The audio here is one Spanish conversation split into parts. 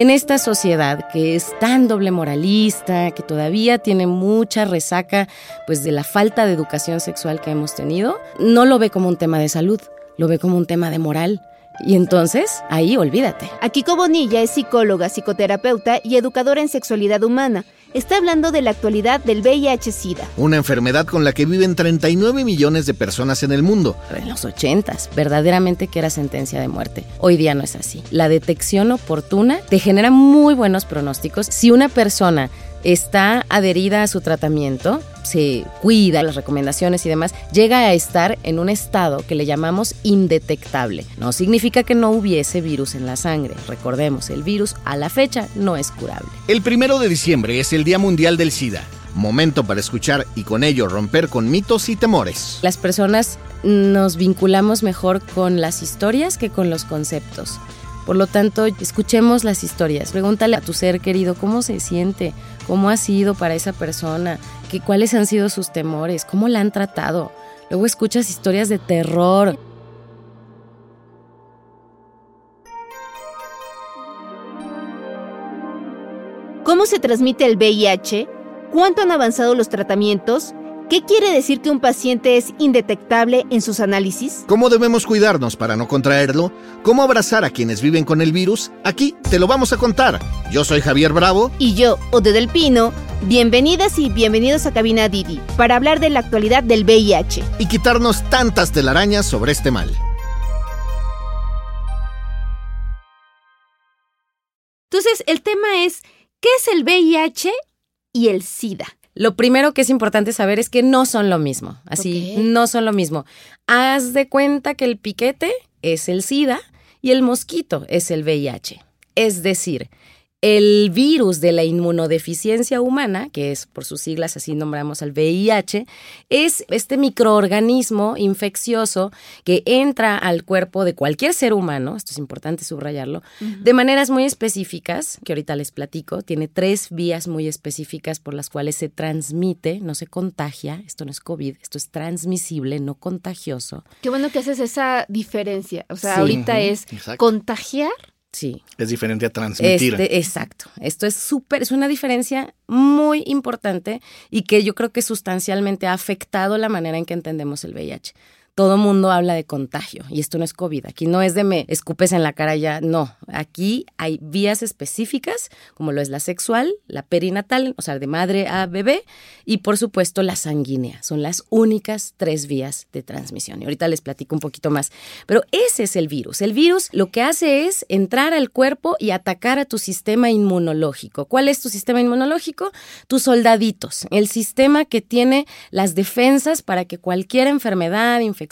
En esta sociedad que es tan doble moralista, que todavía tiene mucha resaca pues de la falta de educación sexual que hemos tenido, no lo ve como un tema de salud, lo ve como un tema de moral. Y entonces, ahí olvídate. Akiko Bonilla es psicóloga, psicoterapeuta y educadora en sexualidad humana está hablando de la actualidad del VIH-Sida. Una enfermedad con la que viven 39 millones de personas en el mundo. En los 80 verdaderamente que era sentencia de muerte. Hoy día no es así. La detección oportuna te genera muy buenos pronósticos. Si una persona está adherida a su tratamiento, se cuida las recomendaciones y demás, llega a estar en un estado que le llamamos indetectable. No significa que no hubiese virus en la sangre. Recordemos, el virus a la fecha no es curable. El primero de diciembre es el Día Mundial del SIDA. Momento para escuchar y con ello romper con mitos y temores. Las personas nos vinculamos mejor con las historias que con los conceptos. Por lo tanto, escuchemos las historias. Pregúntale a tu ser querido cómo se siente, cómo ha sido para esa persona, que, cuáles han sido sus temores, cómo la han tratado. Luego escuchas historias de terror. ¿Cómo se transmite el VIH? ¿Cuánto han avanzado los tratamientos? ¿Qué quiere decir que un paciente es indetectable en sus análisis? ¿Cómo debemos cuidarnos para no contraerlo? ¿Cómo abrazar a quienes viven con el virus? Aquí te lo vamos a contar. Yo soy Javier Bravo. Y yo, Ode del Pino. Bienvenidas y bienvenidos a Cabina Didi para hablar de la actualidad del VIH. Y quitarnos tantas telarañas sobre este mal. Entonces, el tema es, ¿qué es el VIH y el SIDA? Lo primero que es importante saber es que no son lo mismo. Así, no son lo mismo. Haz de cuenta que el piquete es el SIDA y el mosquito es el VIH. Es decir, el virus de la inmunodeficiencia humana, que es por sus siglas así nombramos al VIH, es este microorganismo infeccioso que entra al cuerpo de cualquier ser humano, esto es importante subrayarlo, de maneras muy específicas, que ahorita les platico, tiene tres vías muy específicas por las cuales se transmite, no se contagia, esto no es COVID, esto es transmisible, no contagioso. Qué bueno que haces esa diferencia, o sea, ahorita es contagiar Sí. Es diferente a transmitir. Este, exacto. Esto es súper, es una diferencia muy importante y que yo creo que sustancialmente ha afectado la manera en que entendemos el VIH todo mundo habla de contagio y esto no es COVID. Aquí no es de me escupes en la cara ya, no. Aquí hay vías específicas, como lo es la sexual, la perinatal, o sea, de madre a bebé, y por supuesto la sanguínea. Son las únicas tres vías de transmisión. Y ahorita les platico un poquito más. Pero ese es el virus. El virus lo que hace es entrar al cuerpo y atacar a tu sistema inmunológico. ¿Cuál es tu sistema inmunológico? Tus soldaditos, el sistema que tiene las defensas para que cualquier enfermedad, infección,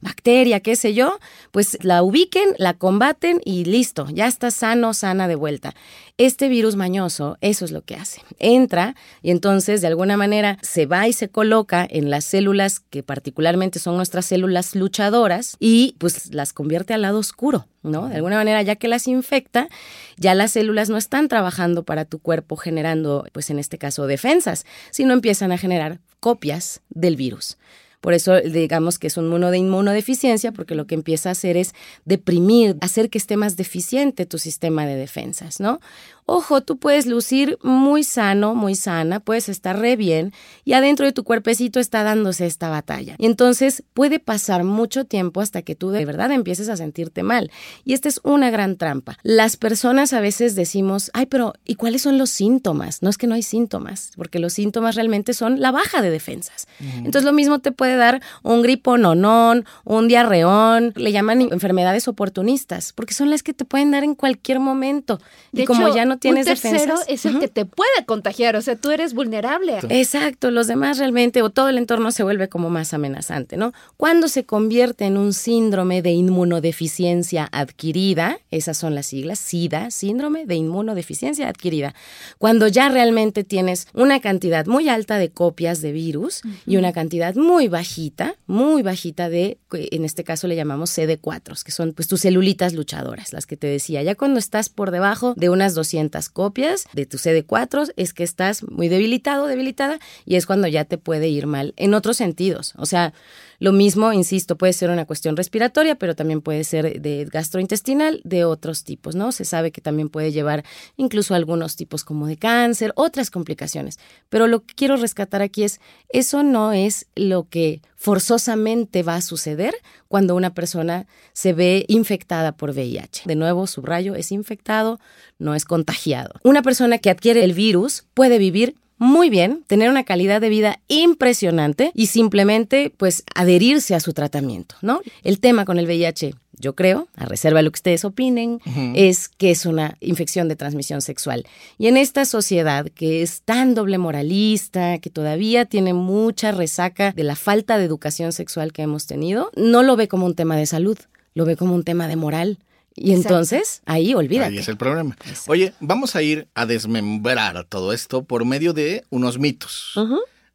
bacteria, qué sé yo, pues la ubiquen, la combaten y listo, ya está sano, sana de vuelta. Este virus mañoso, eso es lo que hace. Entra y entonces de alguna manera se va y se coloca en las células que particularmente son nuestras células luchadoras y pues las convierte al lado oscuro, ¿no? De alguna manera, ya que las infecta, ya las células no están trabajando para tu cuerpo generando, pues en este caso, defensas, sino empiezan a generar copias del virus. Por eso digamos que es un mono de inmunodeficiencia, porque lo que empieza a hacer es deprimir, hacer que esté más deficiente tu sistema de defensas, ¿no? Ojo, tú puedes lucir muy sano, muy sana, puedes estar re bien y adentro de tu cuerpecito está dándose esta batalla. Y entonces puede pasar mucho tiempo hasta que tú de verdad empieces a sentirte mal. Y esta es una gran trampa. Las personas a veces decimos, ay, pero ¿y cuáles son los síntomas? No es que no hay síntomas, porque los síntomas realmente son la baja de defensas. Entonces lo mismo te puede dar un gripononón, un diarreón, le llaman enfermedades oportunistas, porque son las que te pueden dar en cualquier momento. y como ya no tienes un tercero es el que te puede contagiar, o sea, tú eres vulnerable. Exacto, los demás realmente o todo el entorno se vuelve como más amenazante, ¿no? Cuando se convierte en un síndrome de inmunodeficiencia adquirida, esas son las siglas, SIDA, síndrome de inmunodeficiencia adquirida, cuando ya realmente tienes una cantidad muy alta de copias de virus y una cantidad muy bajita, muy bajita de, en este caso le llamamos CD4, que son pues tus celulitas luchadoras, las que te decía, ya cuando estás por debajo de unas 200 copias de tu CD4 es que estás muy debilitado, debilitada, y es cuando ya te puede ir mal en otros sentidos. O sea, Lo mismo, insisto, puede ser una cuestión respiratoria, pero también puede ser de gastrointestinal, de otros tipos, ¿no? Se sabe que también puede llevar incluso algunos tipos como de cáncer, otras complicaciones. Pero lo que quiero rescatar aquí es, eso no es lo que forzosamente va a suceder cuando una persona se ve infectada por VIH. De nuevo, subrayo, es infectado, no es contagiado. Una persona que adquiere el virus puede vivir muy bien, tener una calidad de vida impresionante y simplemente pues adherirse a su tratamiento, ¿no? El tema con el VIH yo creo, a reserva de lo que ustedes opinen, es que es una infección de transmisión sexual. Y en esta sociedad que es tan doble moralista, que todavía tiene mucha resaca de la falta de educación sexual que hemos tenido, no lo ve como un tema de salud, lo ve como un tema de moral. Y entonces, ahí olvídate. Ahí es el problema. Oye, vamos a ir a desmembrar todo esto por medio de unos mitos.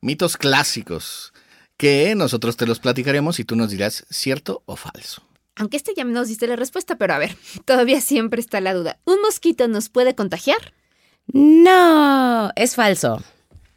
Mitos clásicos que nosotros te los platicaremos y tú nos dirás cierto o falso. Aunque este ya nos diste la respuesta, pero a ver, todavía siempre está la duda. ¿Un mosquito nos puede contagiar? No, es falso.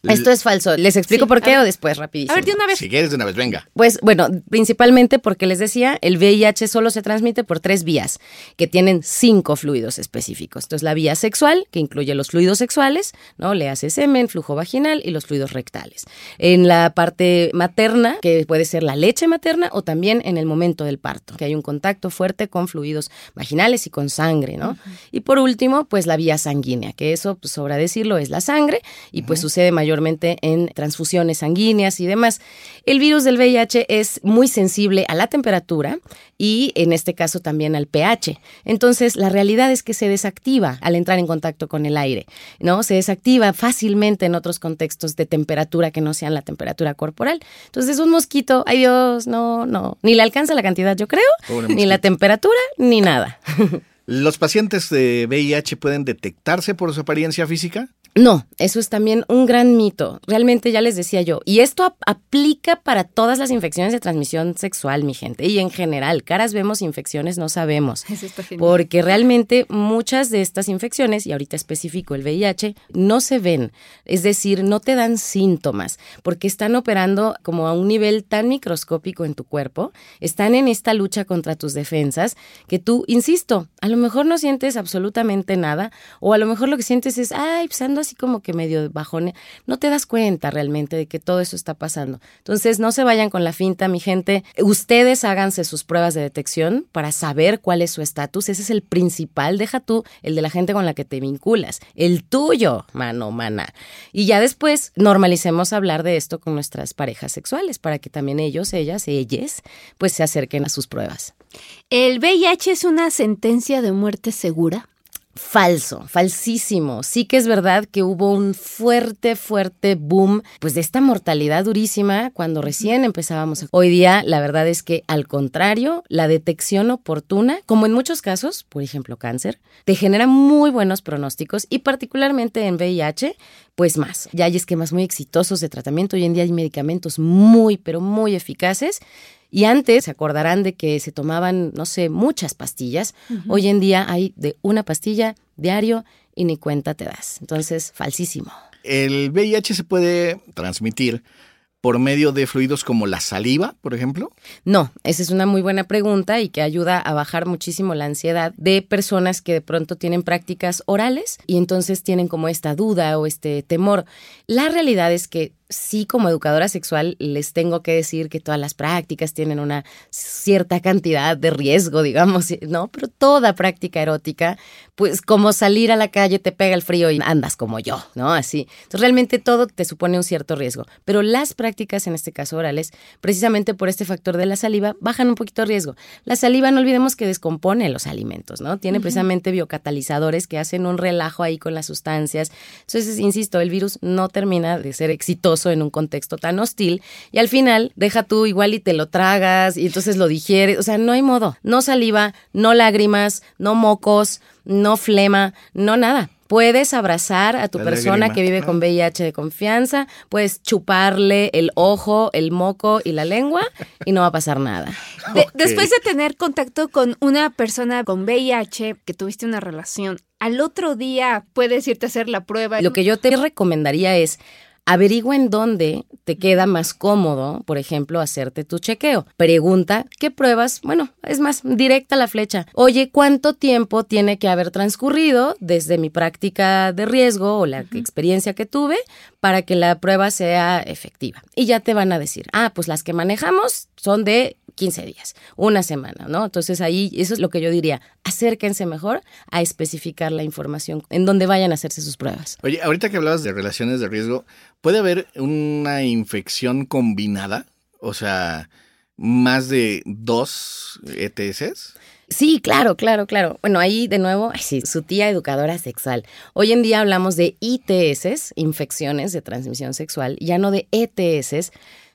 Esto es falso. ¿Les explico por qué o después, rapidísimo? A ver, de una vez. Si quieres, de una vez, venga. Pues bueno, principalmente porque les decía, el VIH solo se transmite por tres vías, que tienen cinco fluidos específicos. Entonces, la vía sexual, que incluye los fluidos sexuales, ¿no? Le hace semen, flujo vaginal y los fluidos rectales. En la parte materna, que puede ser la leche materna o también en el momento del parto, que hay un contacto fuerte con fluidos vaginales y con sangre, ¿no? Y por último, pues la vía sanguínea, que eso, pues sobra decirlo, es la sangre y pues sucede mayor en transfusiones sanguíneas y demás. El virus del VIH es muy sensible a la temperatura y en este caso también al pH. Entonces, la realidad es que se desactiva al entrar en contacto con el aire, ¿no? Se desactiva fácilmente en otros contextos de temperatura que no sean la temperatura corporal. Entonces, un mosquito, ay Dios, no, no, ni le alcanza la cantidad, yo creo, ni la temperatura, ni nada. ¿Los pacientes de VIH pueden detectarse por su apariencia física? No, eso es también un gran mito. Realmente ya les decía yo. Y esto aplica para todas las infecciones de transmisión sexual, mi gente. Y en general, caras vemos, infecciones no sabemos. porque realmente muchas de estas infecciones, y ahorita específico el VIH, no se ven. Es decir, no te dan síntomas, porque están operando como a un nivel tan microscópico en tu cuerpo, están en esta lucha contra tus defensas, que tú, insisto, a lo mejor no sientes absolutamente nada, o a lo mejor lo que sientes es, ay, pues ando así como que medio bajone, no te das cuenta realmente de que todo eso está pasando. Entonces, no se vayan con la finta, mi gente. Ustedes háganse sus pruebas de detección para saber cuál es su estatus. Ese es el principal. Deja tú el de la gente con la que te vinculas, el tuyo, mano, mana. Y ya después normalicemos hablar de esto con nuestras parejas sexuales para que también ellos, ellas, ellas, pues se acerquen a sus pruebas. ¿El VIH es una sentencia de muerte segura? Falso, falsísimo. Sí que es verdad que hubo un fuerte, fuerte boom, pues de esta mortalidad durísima cuando recién empezábamos. Hoy día, la verdad es que al contrario, la detección oportuna, como en muchos casos, por ejemplo cáncer, te genera muy buenos pronósticos y particularmente en VIH, pues más. Ya hay esquemas muy exitosos de tratamiento, hoy en día hay medicamentos muy, pero muy eficaces y antes se acordarán de que se tomaban, no sé, muchas pastillas. Hoy en día hay de una pastilla diario y ni cuenta te das. Entonces, falsísimo. El VIH se puede transmitir por medio de fluidos como la saliva, por ejemplo? No, esa es una muy buena pregunta y que ayuda a bajar muchísimo la ansiedad de personas que de pronto tienen prácticas orales y entonces tienen como esta duda o este temor. La realidad es que sí como educadora sexual les tengo que decir que todas las prácticas tienen una cierta cantidad de riesgo, digamos, ¿no? Pero toda práctica erótica, pues como salir a la calle te pega el frío y andas como yo, ¿no? Así. Entonces realmente todo te supone un cierto riesgo. Pero las prácticas, en este caso orales, precisamente por este factor de la saliva, bajan un poquito el riesgo. La saliva, no olvidemos que descompone los alimentos, ¿no? Tiene precisamente biocatalizadores que hacen un relajo ahí con las sustancias. Entonces, insisto, el virus no termina de ser exitoso en un contexto tan hostil y al final deja tú igual y te lo tragas y entonces lo digieres, o sea, no hay modo, no saliva, no lágrimas, no mocos, no flema, no nada. Puedes abrazar a tu persona que vive con VIH de confianza, puedes chuparle el ojo, el moco y la lengua y no va a pasar nada. Después de tener contacto con una persona con VIH que tuviste una relación, al otro día puedes irte a hacer la prueba. Lo que yo te recomendaría es averigua en dónde te queda más cómodo, por ejemplo, hacerte tu chequeo. Pregunta, ¿qué pruebas? Bueno, es más, directa la flecha. Oye, ¿cuánto tiempo tiene que haber transcurrido desde mi práctica de riesgo o la experiencia que tuve para que la prueba sea efectiva? Y ya te van a decir, ah, pues las que manejamos son de 15 días, una semana, ¿no? Entonces ahí, eso es lo que yo diría, acérquense mejor a especificar la información en donde vayan a hacerse sus pruebas. Oye, ahorita que hablabas de relaciones de riesgo, ¿puede haber una infección combinada? O sea, más de dos ETS? Sí, claro, claro, claro. Bueno, ahí de nuevo, sí, su tía educadora sexual. Hoy en día hablamos de ITS, infecciones de transmisión sexual, ya no de ETS,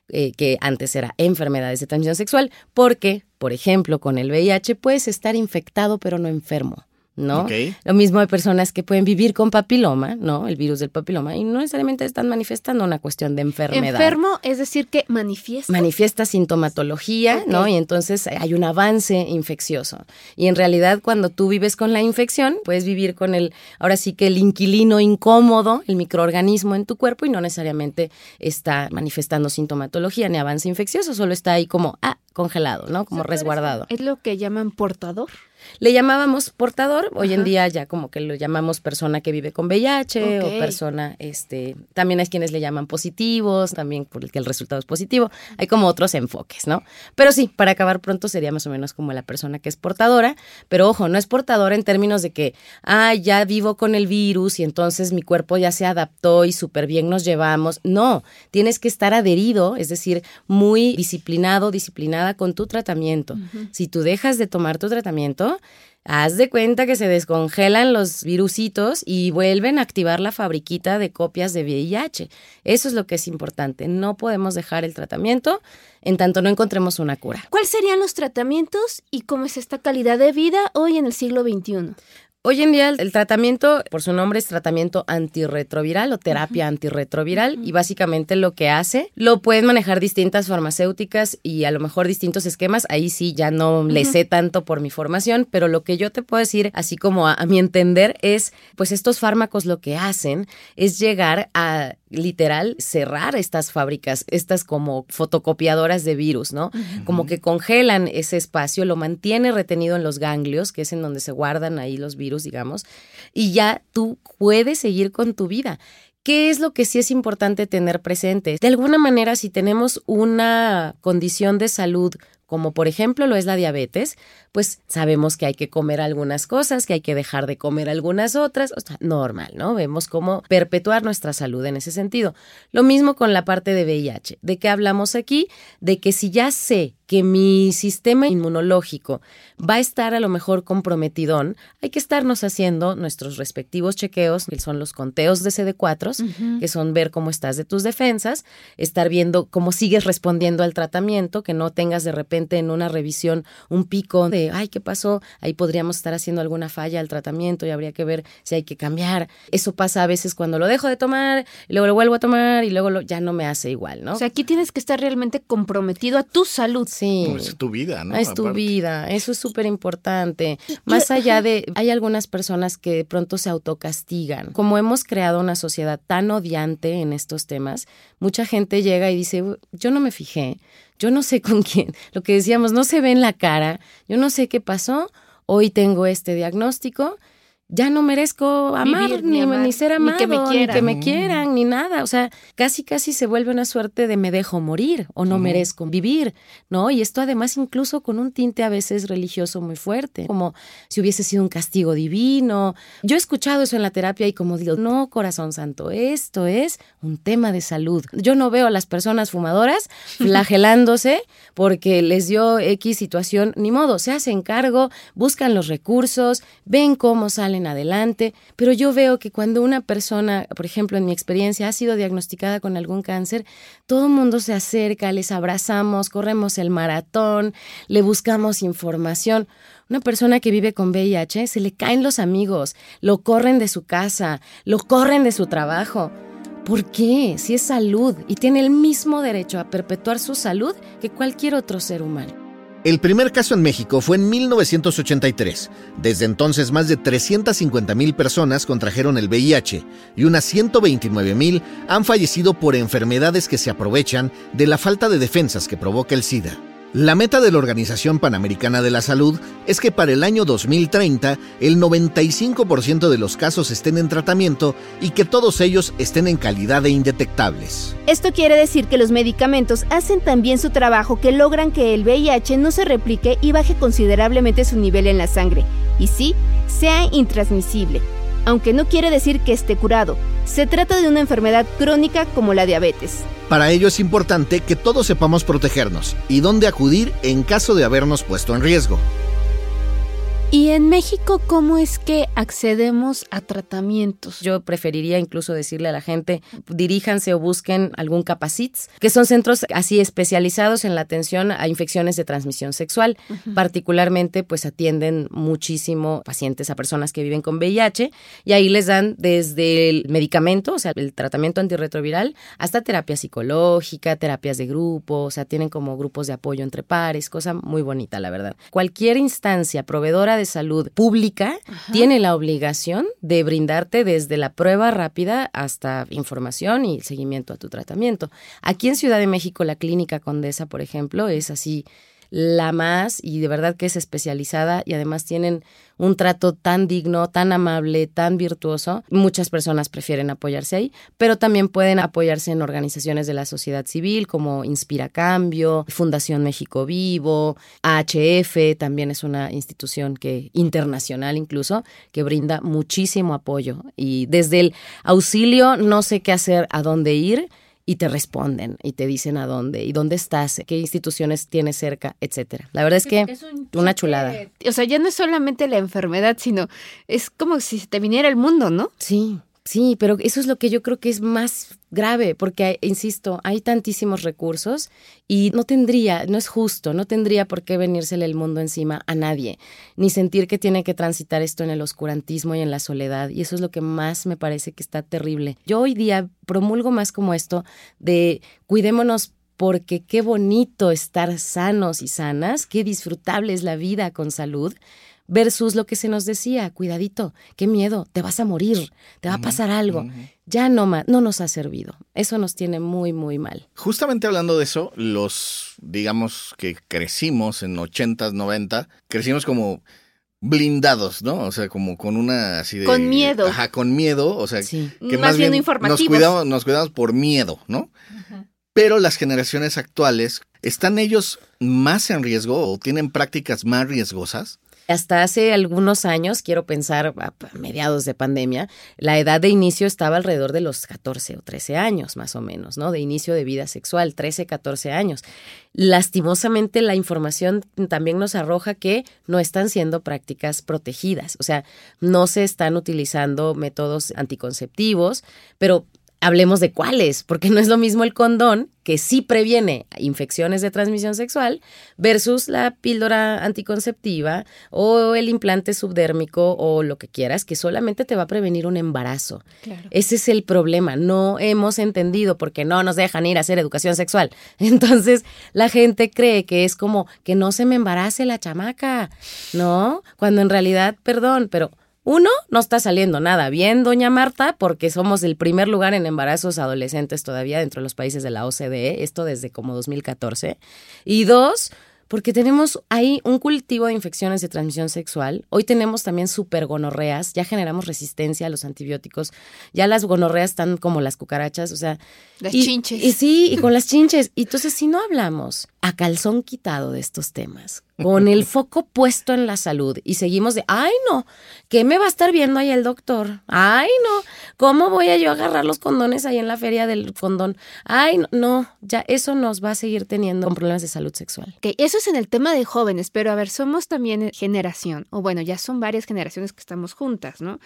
eh, que antes era enfermedades de transmisión sexual, porque, por ejemplo, con el VIH puedes estar infectado pero no enfermo. ¿No? Lo mismo hay personas que pueden vivir con papiloma, ¿no? El virus del papiloma, y no necesariamente están manifestando una cuestión de enfermedad. Enfermo, es decir, que manifiesta. Manifiesta sintomatología, ¿no? Y entonces hay un avance infeccioso. Y en realidad, cuando tú vives con la infección, puedes vivir con el, ahora sí que el inquilino incómodo, el microorganismo en tu cuerpo, y no necesariamente está manifestando sintomatología ni avance infeccioso, solo está ahí como, ah, congelado, ¿no? Como resguardado. Es lo que llaman portador. Le llamábamos portador, hoy en día ya como que lo llamamos persona que vive con VIH o persona, este, también hay quienes le llaman positivos, también porque el resultado es positivo, hay como otros enfoques, ¿no? Pero sí, para acabar pronto sería más o menos como la persona que es portadora, pero ojo, no es portadora en términos de que, ah, ya vivo con el virus y entonces mi cuerpo ya se adaptó y súper bien nos llevamos, no, tienes que estar adherido, es decir, muy disciplinado, disciplinada con tu tratamiento. Si tú dejas de tomar tu tratamiento, haz de cuenta que se descongelan los virusitos y vuelven a activar la fabriquita de copias de VIH. Eso es lo que es importante. No podemos dejar el tratamiento en tanto no encontremos una cura. ¿Cuáles serían los tratamientos y cómo es esta calidad de vida hoy en el siglo XXI? Hoy en día el tratamiento, por su nombre, es tratamiento antirretroviral o terapia antirretroviral y básicamente lo que hace, lo pueden manejar distintas farmacéuticas y a lo mejor distintos esquemas. Ahí sí ya no le sé tanto por mi formación, pero lo que yo te puedo decir, así como a mi entender, es pues estos fármacos lo que hacen es llegar a literal cerrar estas fábricas, estas como fotocopiadoras de virus, ¿no? Como que congelan ese espacio, lo mantiene retenido en los ganglios, que es en donde se guardan ahí los virus, digamos, y ya tú puedes seguir con tu vida. ¿Qué es lo que sí es importante tener presente? De alguna manera, si tenemos una condición de salud como por ejemplo lo es la diabetes, pues sabemos que hay que comer algunas cosas, que hay que dejar de comer algunas otras, o sea, normal, ¿no? Vemos cómo perpetuar nuestra salud en ese sentido. Lo mismo con la parte de VIH. ¿De qué hablamos aquí? De que si ya sé que mi sistema inmunológico va a estar a lo mejor comprometidón, hay que estarnos haciendo nuestros respectivos chequeos, que son los conteos de CD4, que son ver cómo estás de tus defensas, estar viendo cómo sigues respondiendo al tratamiento, que no tengas de repente en una revisión un pico de, ay, ¿qué pasó? Ahí podríamos estar haciendo alguna falla al tratamiento y habría que ver si hay que cambiar. Eso pasa a veces cuando lo dejo de tomar, luego lo vuelvo a tomar y luego ya no me hace igual, ¿no? O sea, aquí tienes que estar realmente comprometido a tu salud. Sí. Pues es tu vida, ¿no? Es tu vida, eso es súper importante. Más allá de, hay algunas personas que de pronto se autocastigan. Como hemos creado una sociedad tan odiante en estos temas, mucha gente llega y dice, yo no me fijé, yo no sé con quién. Lo que decíamos, no se ve en la cara, yo no sé qué pasó, hoy tengo este diagnóstico ya no merezco amar, ni, ni, ser amado, ni que, me quieran. que me quieran, ni nada. O sea, casi, casi se vuelve una suerte de me dejo morir o no merezco vivir, ¿no? Y esto además incluso con un tinte a veces religioso muy fuerte, como si hubiese sido un castigo divino. Yo he escuchado eso en la terapia y como digo, no, corazón santo, esto es un tema de salud. Yo no veo a las personas fumadoras flagelándose porque les dio X situación, ni modo, se hacen cargo, buscan los recursos, ven cómo salen adelante, pero yo veo que cuando una persona, por ejemplo, en mi experiencia, ha sido diagnosticada con algún cáncer, todo el mundo se acerca, les abrazamos, corremos el maratón, le buscamos información. Una persona que vive con VIH se le caen los amigos, lo corren de su casa, lo corren de su trabajo. ¿Por qué? Si es salud y tiene el mismo derecho a perpetuar su salud que cualquier otro ser humano. El primer caso en México fue en 1983. Desde entonces, más de 350 mil personas contrajeron el VIH y unas 129 mil han fallecido por enfermedades que se aprovechan de la falta de defensas que provoca el SIDA. La meta de la Organización Panamericana de la Salud es que para el año 2030 el 95% de los casos estén en tratamiento y que todos ellos estén en calidad de indetectables. Esto quiere decir que los medicamentos hacen también su trabajo que logran que el VIH no se replique y baje considerablemente su nivel en la sangre, y sí, sea intransmisible, aunque no quiere decir que esté curado. Se trata de una enfermedad crónica como la diabetes. Para ello es importante que todos sepamos protegernos y dónde acudir en caso de habernos puesto en riesgo. ¿Y en México cómo es que accedemos a tratamientos? Yo preferiría incluso decirle a la gente, diríjanse o busquen algún capacits, que son centros así especializados en la atención a infecciones de transmisión sexual. Particularmente, pues atienden muchísimo pacientes a personas que viven con VIH y ahí les dan desde el medicamento, o sea, el tratamiento antirretroviral, hasta terapia psicológica, terapias de grupo, o sea, tienen como grupos de apoyo entre pares, cosa muy bonita, la verdad. Cualquier instancia proveedora de salud pública tiene la obligación de brindarte desde la prueba rápida hasta información y seguimiento a tu tratamiento. Aquí en Ciudad de México, la Clínica Condesa, por ejemplo, es así la más y de verdad que es especializada y además tienen un trato tan digno, tan amable, tan virtuoso. Muchas personas prefieren apoyarse ahí, pero también pueden apoyarse en organizaciones de la sociedad civil como Inspira Cambio, Fundación México Vivo, AHF, también es una institución que internacional incluso que brinda muchísimo apoyo y desde el auxilio no sé qué hacer, a dónde ir y te responden y te dicen a dónde y dónde estás, qué instituciones tienes cerca, etcétera. La verdad es que una chulada. O sea, ya no es solamente la enfermedad, sino es como si te viniera el mundo, ¿no? Sí. Sí, pero eso es lo que yo creo que es más grave, porque, insisto, hay tantísimos recursos y no tendría, no es justo, no tendría por qué venírsele el mundo encima a nadie, ni sentir que tiene que transitar esto en el oscurantismo y en la soledad. Y eso es lo que más me parece que está terrible. Yo hoy día promulgo más como esto de cuidémonos porque qué bonito estar sanos y sanas, qué disfrutable es la vida con salud versus lo que se nos decía, cuidadito, qué miedo, te vas a morir, te va a pasar algo. Ya no, no nos ha servido. Eso nos tiene muy, muy mal. Justamente hablando de eso, los, digamos, que crecimos en 80s, 90, crecimos como blindados, ¿no? O sea, como con una así de... Con miedo. Ajá, con miedo, o sea, que más, bien, nos cuidamos, nos cuidamos por miedo, ¿no? Pero las generaciones actuales, ¿están ellos más en riesgo o tienen prácticas más riesgosas? Hasta hace algunos años, quiero pensar a mediados de pandemia, la edad de inicio estaba alrededor de los 14 o 13 años, más o menos, ¿no? De inicio de vida sexual, 13, 14 años. Lastimosamente, la información también nos arroja que no están siendo prácticas protegidas, o sea, no se están utilizando métodos anticonceptivos, pero hablemos de cuáles, porque no es lo mismo el condón, que sí previene infecciones de transmisión sexual, versus la píldora anticonceptiva o el implante subdérmico o lo que quieras, que solamente te va a prevenir un embarazo. Ese es el problema, no hemos entendido porque no nos dejan ir a hacer educación sexual. Entonces, la gente cree que es como que no se me embarace la chamaca, ¿no? Cuando en realidad, perdón, pero uno, no está saliendo nada bien, doña Marta, porque somos el primer lugar en embarazos adolescentes todavía dentro de los países de la OCDE, esto desde como 2014. Y dos, porque tenemos ahí un cultivo de infecciones de transmisión sexual. Hoy tenemos también supergonorreas, ya generamos resistencia a los antibióticos, ya las gonorreas están como las cucarachas, o sea... Las chinches. Y sí, y con las chinches. Y entonces, si no hablamos a calzón quitado de estos temas, con el foco puesto en la salud y seguimos de, ay no, ¿qué me va a estar viendo ahí el doctor? Ay no, ¿cómo voy a yo agarrar los condones ahí en la feria del condón? Ay no, no ya eso nos va a seguir teniendo con problemas de salud sexual. Ok, eso es en el tema de jóvenes, pero a ver, somos también generación, o bueno, ya son varias generaciones que estamos juntas, ¿no?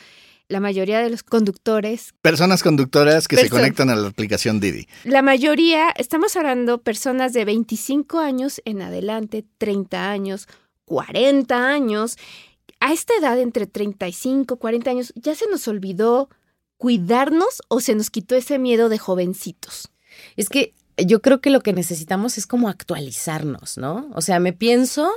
La mayoría de los conductores. Personas conductoras que se conectan a la aplicación Didi. La mayoría, estamos hablando personas de 25 años en adelante, 30 años, 40 años. A esta edad, entre 35, 40 años, ya se nos olvidó cuidarnos o se nos quitó ese miedo de jovencitos. Es que yo creo que lo que necesitamos es como actualizarnos, ¿no? O sea, me pienso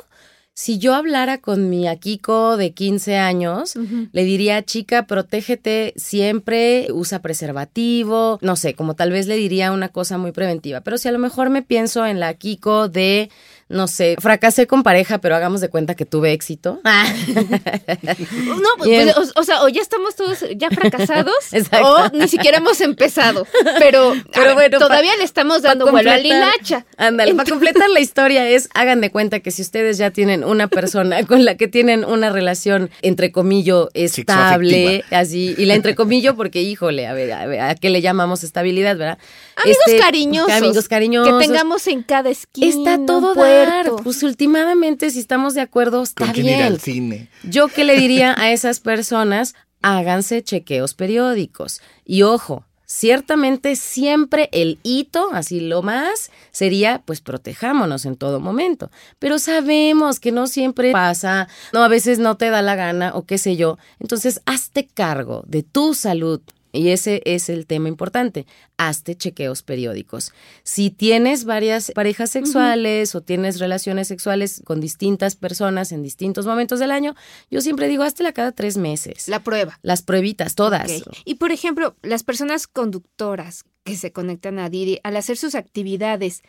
si yo hablara con mi Akiko de 15 años, le diría, chica, protégete siempre, usa preservativo, no sé, como tal vez le diría una cosa muy preventiva. Pero si a lo mejor me pienso en la Akiko de no sé, fracasé con pareja, pero hagamos de cuenta que tuve éxito. Ah. no, pues, o, sea, o ya estamos todos ya fracasados o ni siquiera hemos empezado. Pero, pero bueno, todavía le estamos dando vuelo a Lilacha. Ándale, para completar la historia es, hagan de cuenta que si ustedes ya tienen una persona con la que tienen una relación, entre comillas, estable, así, y la entre comillas porque, híjole, a ver, a qué le llamamos estabilidad, verdad? Amigos este, cariñosos. Amigos cariñosos. Que tengamos en cada esquina. Está todo Pues últimamente, si estamos de acuerdo, está bien. Ir al cine? Yo qué le diría a esas personas, háganse chequeos periódicos. Y ojo, ciertamente siempre el hito, así lo más, sería pues protejámonos en todo momento. Pero sabemos que no siempre pasa, no, a veces no te da la gana o qué sé yo. Entonces, hazte cargo de tu salud y ese es el tema importante. Hazte chequeos periódicos. Si tienes varias parejas sexuales o tienes relaciones sexuales con distintas personas en distintos momentos del año, yo siempre digo, háztela cada tres meses. La prueba. Las pruebitas, todas. Y por ejemplo, las personas conductoras que se conectan a Didi, al hacer sus actividades,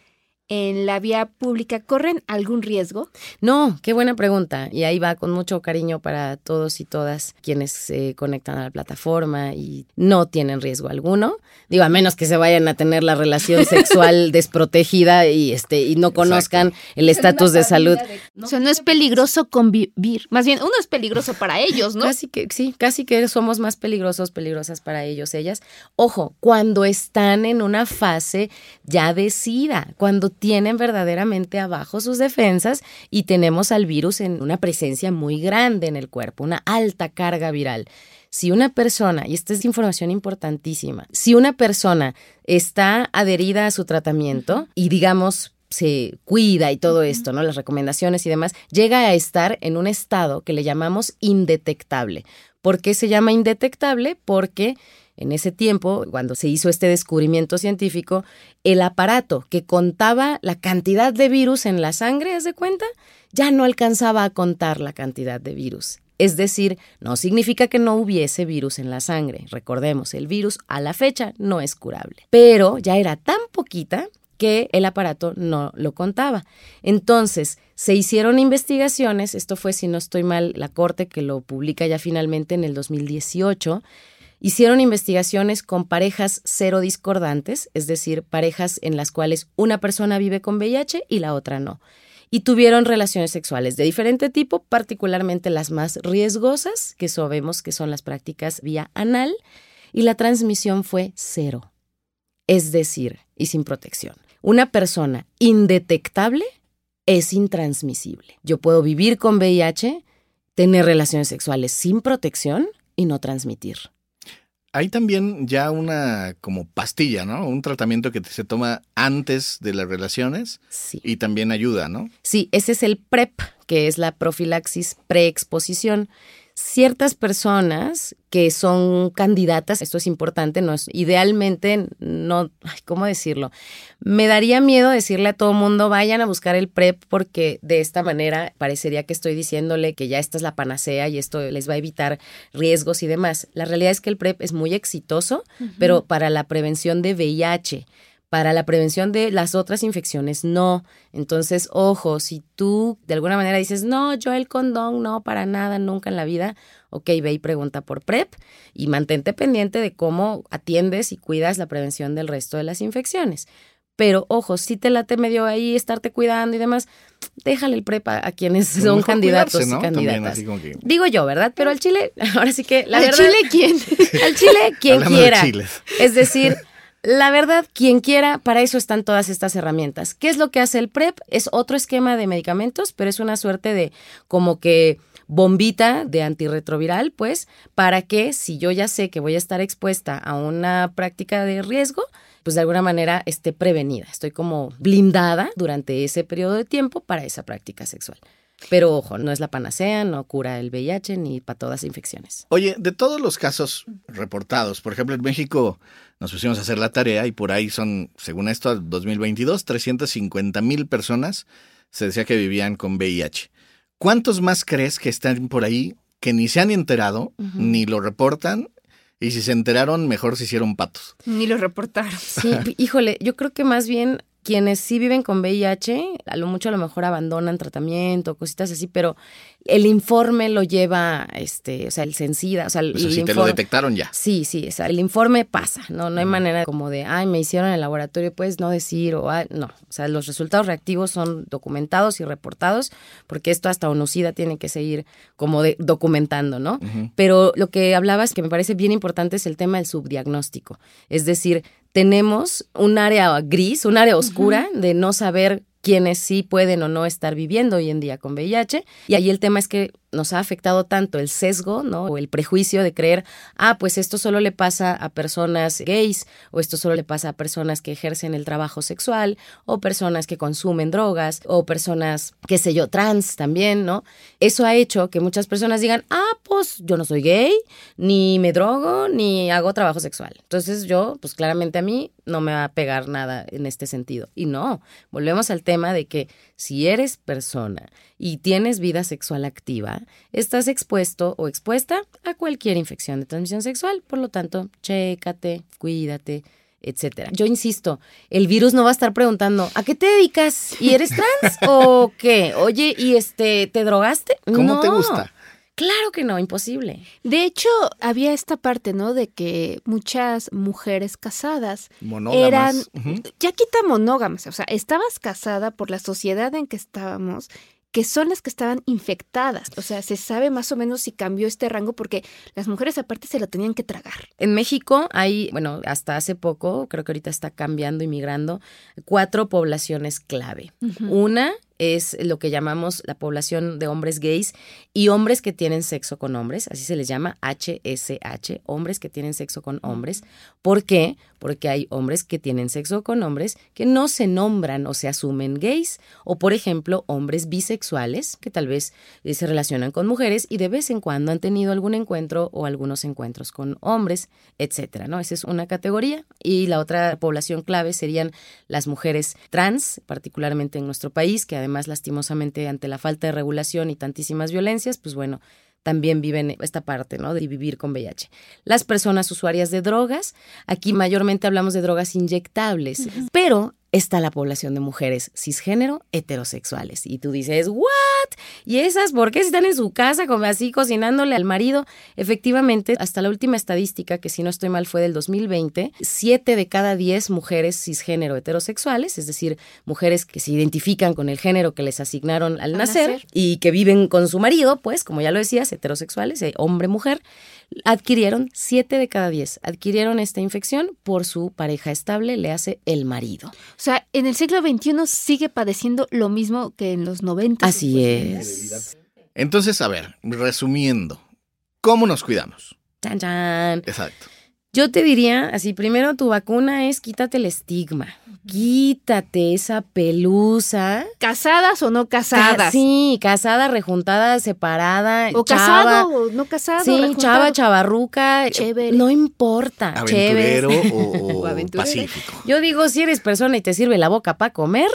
en la vía pública corren algún riesgo? No, qué buena pregunta. Y ahí va con mucho cariño para todos y todas quienes se conectan a la plataforma y no tienen riesgo alguno. Digo, a menos que se vayan a tener la relación sexual desprotegida y este y no conozcan el estatus de salud. O sea, no es peligroso convivir. Más bien, uno es peligroso para ellos, ¿no? Casi que sí, casi que somos más peligrosos, peligrosas para ellos, ellas. Ojo, cuando están en una fase ya de SIDA, cuando tienen verdaderamente abajo sus defensas y tenemos al virus en una presencia muy grande en el cuerpo, una alta carga viral. Si una persona, y esta es información importantísima, si una persona está adherida a su tratamiento y digamos se cuida y todo esto, ¿no? Las recomendaciones y demás, llega a estar en un estado que le llamamos indetectable. ¿Por qué se llama indetectable? Porque en ese tiempo, cuando se hizo este descubrimiento científico, el aparato que contaba la cantidad de virus en la sangre, ¿haz de cuenta? Ya no alcanzaba a contar la cantidad de virus. Es decir, no significa que no hubiese virus en la sangre. Recordemos, el virus a la fecha no es curable. Pero ya era tan poquita que el aparato no lo contaba. Entonces, se hicieron investigaciones, esto fue, si no estoy mal, la Corte que lo publica ya finalmente en el 2018, Hicieron investigaciones con parejas cero discordantes, es decir, parejas en las cuales una persona vive con VIH y la otra no. Y tuvieron relaciones sexuales de diferente tipo, particularmente las más riesgosas, que sabemos que son las prácticas vía anal, y la transmisión fue cero. Es decir, y sin protección. Una persona indetectable es intransmisible. Yo puedo vivir con VIH, tener relaciones sexuales sin protección y no transmitir. Hay también ya una como pastilla, ¿no? Un tratamiento que se toma antes de las relaciones sí. y también ayuda, ¿no? Sí, ese es el PrEP, que es la profilaxis preexposición ciertas personas que son candidatas, esto es importante, no es idealmente no, ¿cómo decirlo? Me daría miedo decirle a todo mundo vayan a buscar el PrEP porque de esta manera parecería que estoy diciéndole que ya esta es la panacea y esto les va a evitar riesgos y demás. La realidad es que el PrEP es muy exitoso, pero para la prevención de VIH para la prevención de las otras infecciones, no. Entonces, ojo, si tú de alguna manera dices, no, yo el condón, no, para nada, nunca en la vida, ok, ve y pregunta por PrEP y mantente pendiente de cómo atiendes y cuidas la prevención del resto de las infecciones. Pero ojo, si te late medio ahí estarte cuidando y demás, déjale el PrEP a, quienes son candidatos y candidatas. Digo yo, ¿verdad? Pero al Chile, ahora sí que la ¿Al verdad. Chile quién? Al Chile quien quiera. Es decir, la verdad, quien quiera, para eso están todas estas herramientas. ¿Qué es lo que hace el PrEP? Es otro esquema de medicamentos, pero es una suerte de como que bombita de antirretroviral, pues, para que si yo ya sé que voy a estar expuesta a una práctica de riesgo, pues de alguna manera esté prevenida. Estoy como blindada durante ese periodo de tiempo para esa práctica sexual. Pero ojo, no es la panacea, no cura el VIH ni para todas las infecciones. Oye, de todos los casos reportados, por ejemplo, en México nos pusimos a hacer la tarea y por ahí son, según esto, 2022, 350 mil personas se decía que vivían con VIH. ¿Cuántos más crees que están por ahí que ni se han enterado, ni lo reportan y si se enteraron, mejor se hicieron patos. Ni lo reportaron. Sí, híjole, yo creo que más bien quienes sí viven con VIH, a lo mucho a lo mejor abandonan tratamiento, cositas así, pero el informe lo lleva, este, o sea, el Sencida, o sea, el, sea, si te lo detectaron ya. Sí, sí, o sea, el informe pasa, no, no hay manera como de, ay, me hicieron en el laboratorio, puedes no decir, o no, o sea, los resultados reactivos son documentados y reportados, porque esto hasta UNOCIDA tiene que seguir como de, documentando, ¿no? Pero lo que hablabas que me parece bien importante es el tema del subdiagnóstico, es decir, tenemos un área gris, un área oscura de no saber quiénes sí pueden o no estar viviendo hoy en día con VIH. Y ahí el tema es que nos ha afectado tanto el sesgo, ¿no? O el prejuicio de creer, ah, pues esto solo le pasa a personas gays, o esto solo le pasa a personas que ejercen el trabajo sexual, o personas que consumen drogas, o personas, qué sé yo, trans también, ¿no? Eso ha hecho que muchas personas digan, ah, pues yo no soy gay, ni me drogo, ni hago trabajo sexual. Entonces yo, pues claramente a mí no me va a pegar nada en este sentido. Y no, volvemos al tema de que si eres persona y tienes vida sexual activa, estás expuesto o expuesta a cualquier infección de transmisión sexual. Por lo tanto, chécate, cuídate, etcétera. Yo insisto, el virus no va a estar preguntando, ¿a qué te dedicas? ¿Y eres trans o qué? Oye, ¿y este te drogaste? ¿Cómo te gusta? Claro que no, imposible. De hecho, había esta parte, ¿no? De que muchas mujeres casadas eran, ya quita monógamas, o sea, estabas casada por la sociedad en que estábamos que son las que estaban infectadas. O sea, se sabe más o menos si cambió este rango porque las mujeres aparte se lo tenían que tragar. En México hay, bueno, hasta hace poco, creo que ahorita está cambiando y migrando, cuatro poblaciones clave. Una es lo que llamamos la población de hombres gays y hombres que tienen sexo con hombres, así se les llama HSH, hombres que tienen sexo con hombres. ¿Por qué? Porque hay hombres que tienen sexo con hombres que no se nombran o se asumen gays, o por ejemplo, hombres bisexuales que tal vez eh, se relacionan con mujeres y de vez en cuando han tenido algún encuentro o algunos encuentros con hombres, etcétera, ¿no? Esa es una categoría y la otra población clave serían las mujeres trans, particularmente en nuestro país, que además además lastimosamente ante la falta de regulación y tantísimas violencias, pues bueno, también viven esta parte, ¿no? De vivir con VIH. Las personas usuarias de drogas, aquí mayormente hablamos de drogas inyectables, pero está la población de mujeres cisgénero heterosexuales. Y tú dices, ¿what? ¿Y esas por qué están en su casa como así cocinándole al marido? Efectivamente, hasta la última estadística, que si no estoy mal fue del 2020, siete de cada diez mujeres cisgénero heterosexuales, es decir, mujeres que se identifican con el género que les asignaron al nacer, y que viven con su marido, pues, como ya lo decías, heterosexuales, eh, hombre-mujer, adquirieron siete de cada diez, adquirieron esta infección por su pareja estable, le hace el marido. O sea, en el siglo XXI sigue padeciendo lo mismo que en los 90. Así es. Entonces, a ver, resumiendo, ¿cómo nos cuidamos? Chan, chan. Exacto. Yo te diría, así, primero tu vacuna es quítate el estigma. Quítate esa pelusa. ¿Casadas o no casadas? sí, casada, rejuntada, separada. O casado o no casado. Sí, chava, chavarruca. Chévere. No importa. Aventurero o, pacífico. Yo digo, si eres persona y te sirve la boca para comer,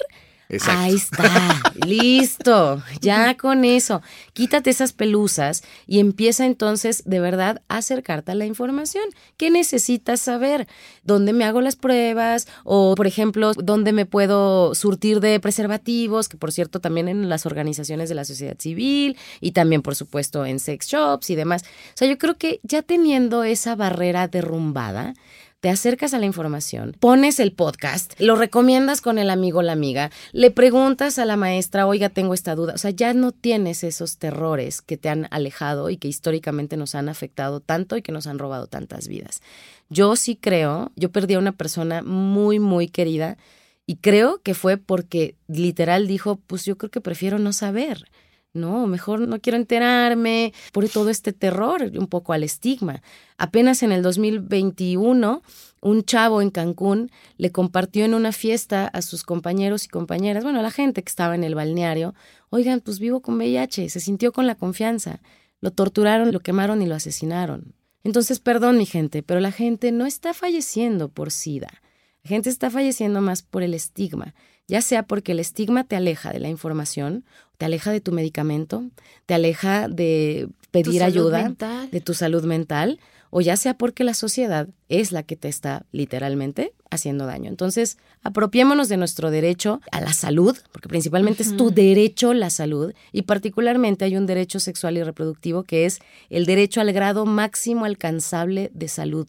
Ahí está, listo, ya con eso. Quítate esas pelusas y empieza entonces de verdad a acercarte a la información. ¿Qué necesitas saber? ¿Dónde me hago las pruebas? O, por ejemplo, ¿dónde me puedo surtir de preservativos? Que, por cierto, también en las organizaciones de la sociedad civil y también, por supuesto, en sex shops y demás. O sea, yo creo que ya teniendo esa barrera derrumbada, te acercas a la información, pones el podcast, lo recomiendas con el amigo o la amiga, le preguntas a la maestra, oiga, tengo esta duda. O sea, ya no tienes esos terrores que te han alejado y que históricamente nos han afectado tanto y que nos han robado tantas vidas. Yo sí creo, yo perdí a una persona muy, muy querida y creo que fue porque literal dijo, pues yo creo que prefiero no saber. No, mejor no quiero enterarme por todo este terror, un poco al estigma. Apenas en el 2021, un chavo en Cancún le compartió en una fiesta a sus compañeros y compañeras, bueno, a la gente que estaba en el balneario, Oigan, pues vivo con VIH, se sintió con la confianza. Lo torturaron, lo quemaron y lo asesinaron. Entonces, perdón mi gente, pero la gente no está falleciendo por SIDA. La gente está falleciendo más por el estigma, ya sea porque el estigma te aleja de la información, te aleja de tu medicamento, te aleja de pedir ayuda, de tu salud mental, o ya sea porque la sociedad es la que te está literalmente haciendo daño. Entonces, apropiémonos de nuestro derecho a la salud, porque principalmente es tu derecho la salud, y particularmente hay un derecho sexual y reproductivo que es el derecho al grado máximo alcanzable de salud.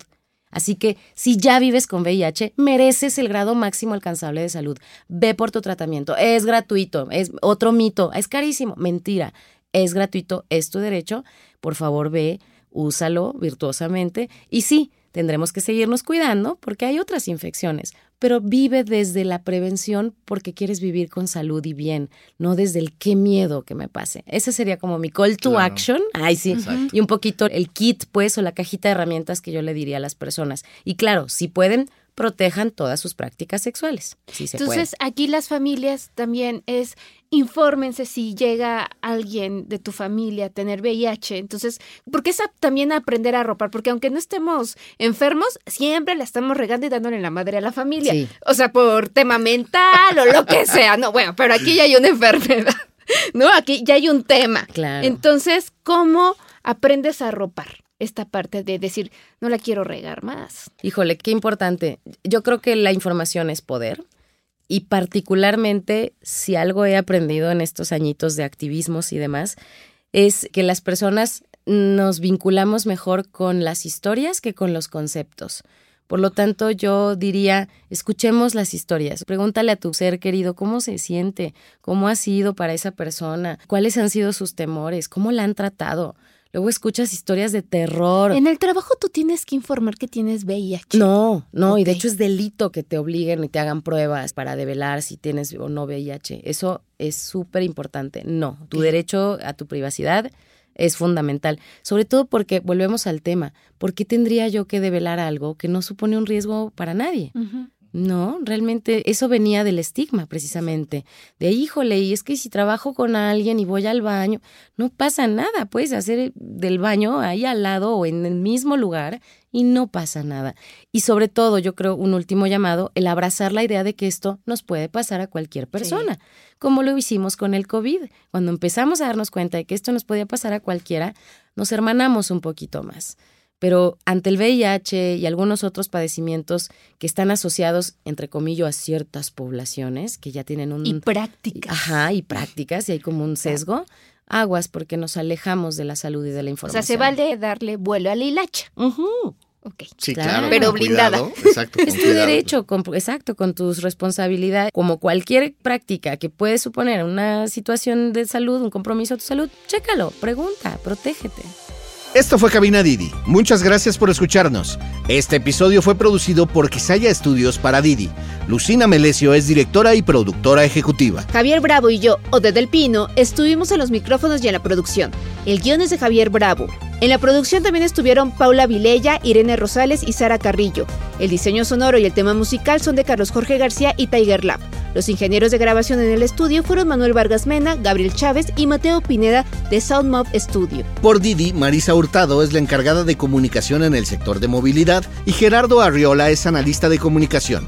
Así que si ya vives con VIH, mereces el grado máximo alcanzable de salud. Ve por tu tratamiento. Es gratuito. Es otro mito. Es carísimo. Mentira. Es gratuito. Es tu derecho. Por favor, ve úsalo virtuosamente y sí, tendremos que seguirnos cuidando porque hay otras infecciones, pero vive desde la prevención porque quieres vivir con salud y bien, no desde el qué miedo que me pase. Ese sería como mi call to action. Ay, sí. Y un poquito el kit, pues, o la cajita de herramientas que yo le diría a las personas. Y claro, si pueden, protejan todas sus prácticas sexuales. Entonces, aquí las familias también es infórmense si llega alguien de tu familia a tener VIH. Entonces, porque es también aprender a ropar, porque aunque no estemos enfermos, siempre la estamos regando y dándole la madre a la familia. O sea, por tema mental o lo que sea. No, bueno, pero aquí ya hay una enfermedad. ¿No? Aquí ya hay un tema. Claro. Entonces, ¿cómo aprendes a ropar? Esta parte de decir, no la quiero regar más. Híjole, qué importante. Yo creo que la información es poder y particularmente si algo he aprendido en estos añitos de activismos y demás, es que las personas nos vinculamos mejor con las historias que con los conceptos. Por lo tanto, yo diría, escuchemos las historias. Pregúntale a tu ser querido cómo se siente, cómo ha sido para esa persona, cuáles han sido sus temores, cómo la han tratado. Luego escuchas historias de terror. En el trabajo tú tienes que informar que tienes VIH. No, no, y de hecho es delito que te obliguen y te hagan pruebas para develar si tienes o no VIH. Eso es súper importante. No, tu derecho a tu privacidad es fundamental, sobre todo porque volvemos al tema, ¿por qué tendría yo que develar algo que no supone un riesgo para nadie? No, realmente eso venía del estigma precisamente, de híjole, y es que si trabajo con alguien y voy al baño, no pasa nada, puedes hacer del baño ahí al lado o en el mismo lugar y no pasa nada. Y sobre todo, yo creo, un último llamado, el abrazar la idea de que esto nos puede pasar a cualquier persona, como lo hicimos con el COVID. Cuando empezamos a darnos cuenta de que esto nos podía pasar a cualquiera, nos hermanamos un poquito más pero ante el VIH y algunos otros padecimientos que están asociados, entre comillas, a ciertas poblaciones que ya tienen un... Y prácticas. Ajá, y prácticas, y hay como un sesgo. Aguas porque nos alejamos de la salud y de la información. O sea, se vale darle vuelo a la hilacha. Ok. Sí, claro. pero blindada. exacto. es tu derecho, exacto, con tus responsabilidades. Como cualquier práctica que puede suponer una situación de salud, un compromiso a tu salud, chécalo, pregunta, protégete. Esto fue Cabina Didi. Muchas gracias por escucharnos. Este episodio fue producido por Quisaya Estudios para Didi. Lucina Melesio es directora y productora ejecutiva. Javier Bravo y yo, Ode del Pino, estuvimos en los micrófonos y en la producción. El guion es de Javier Bravo. En la producción también estuvieron Paula Vilella, Irene Rosales y Sara Carrillo. El diseño sonoro y el tema musical son de Carlos Jorge García y Tiger Lab. Los ingenieros de grabación en el estudio fueron Manuel Vargas Mena, Gabriel Chávez y Mateo Pineda de Soundmob Studio. Por Didi, Marisa Hurtado es la encargada de comunicación en el sector de movilidad y Gerardo Arriola es analista de comunicación.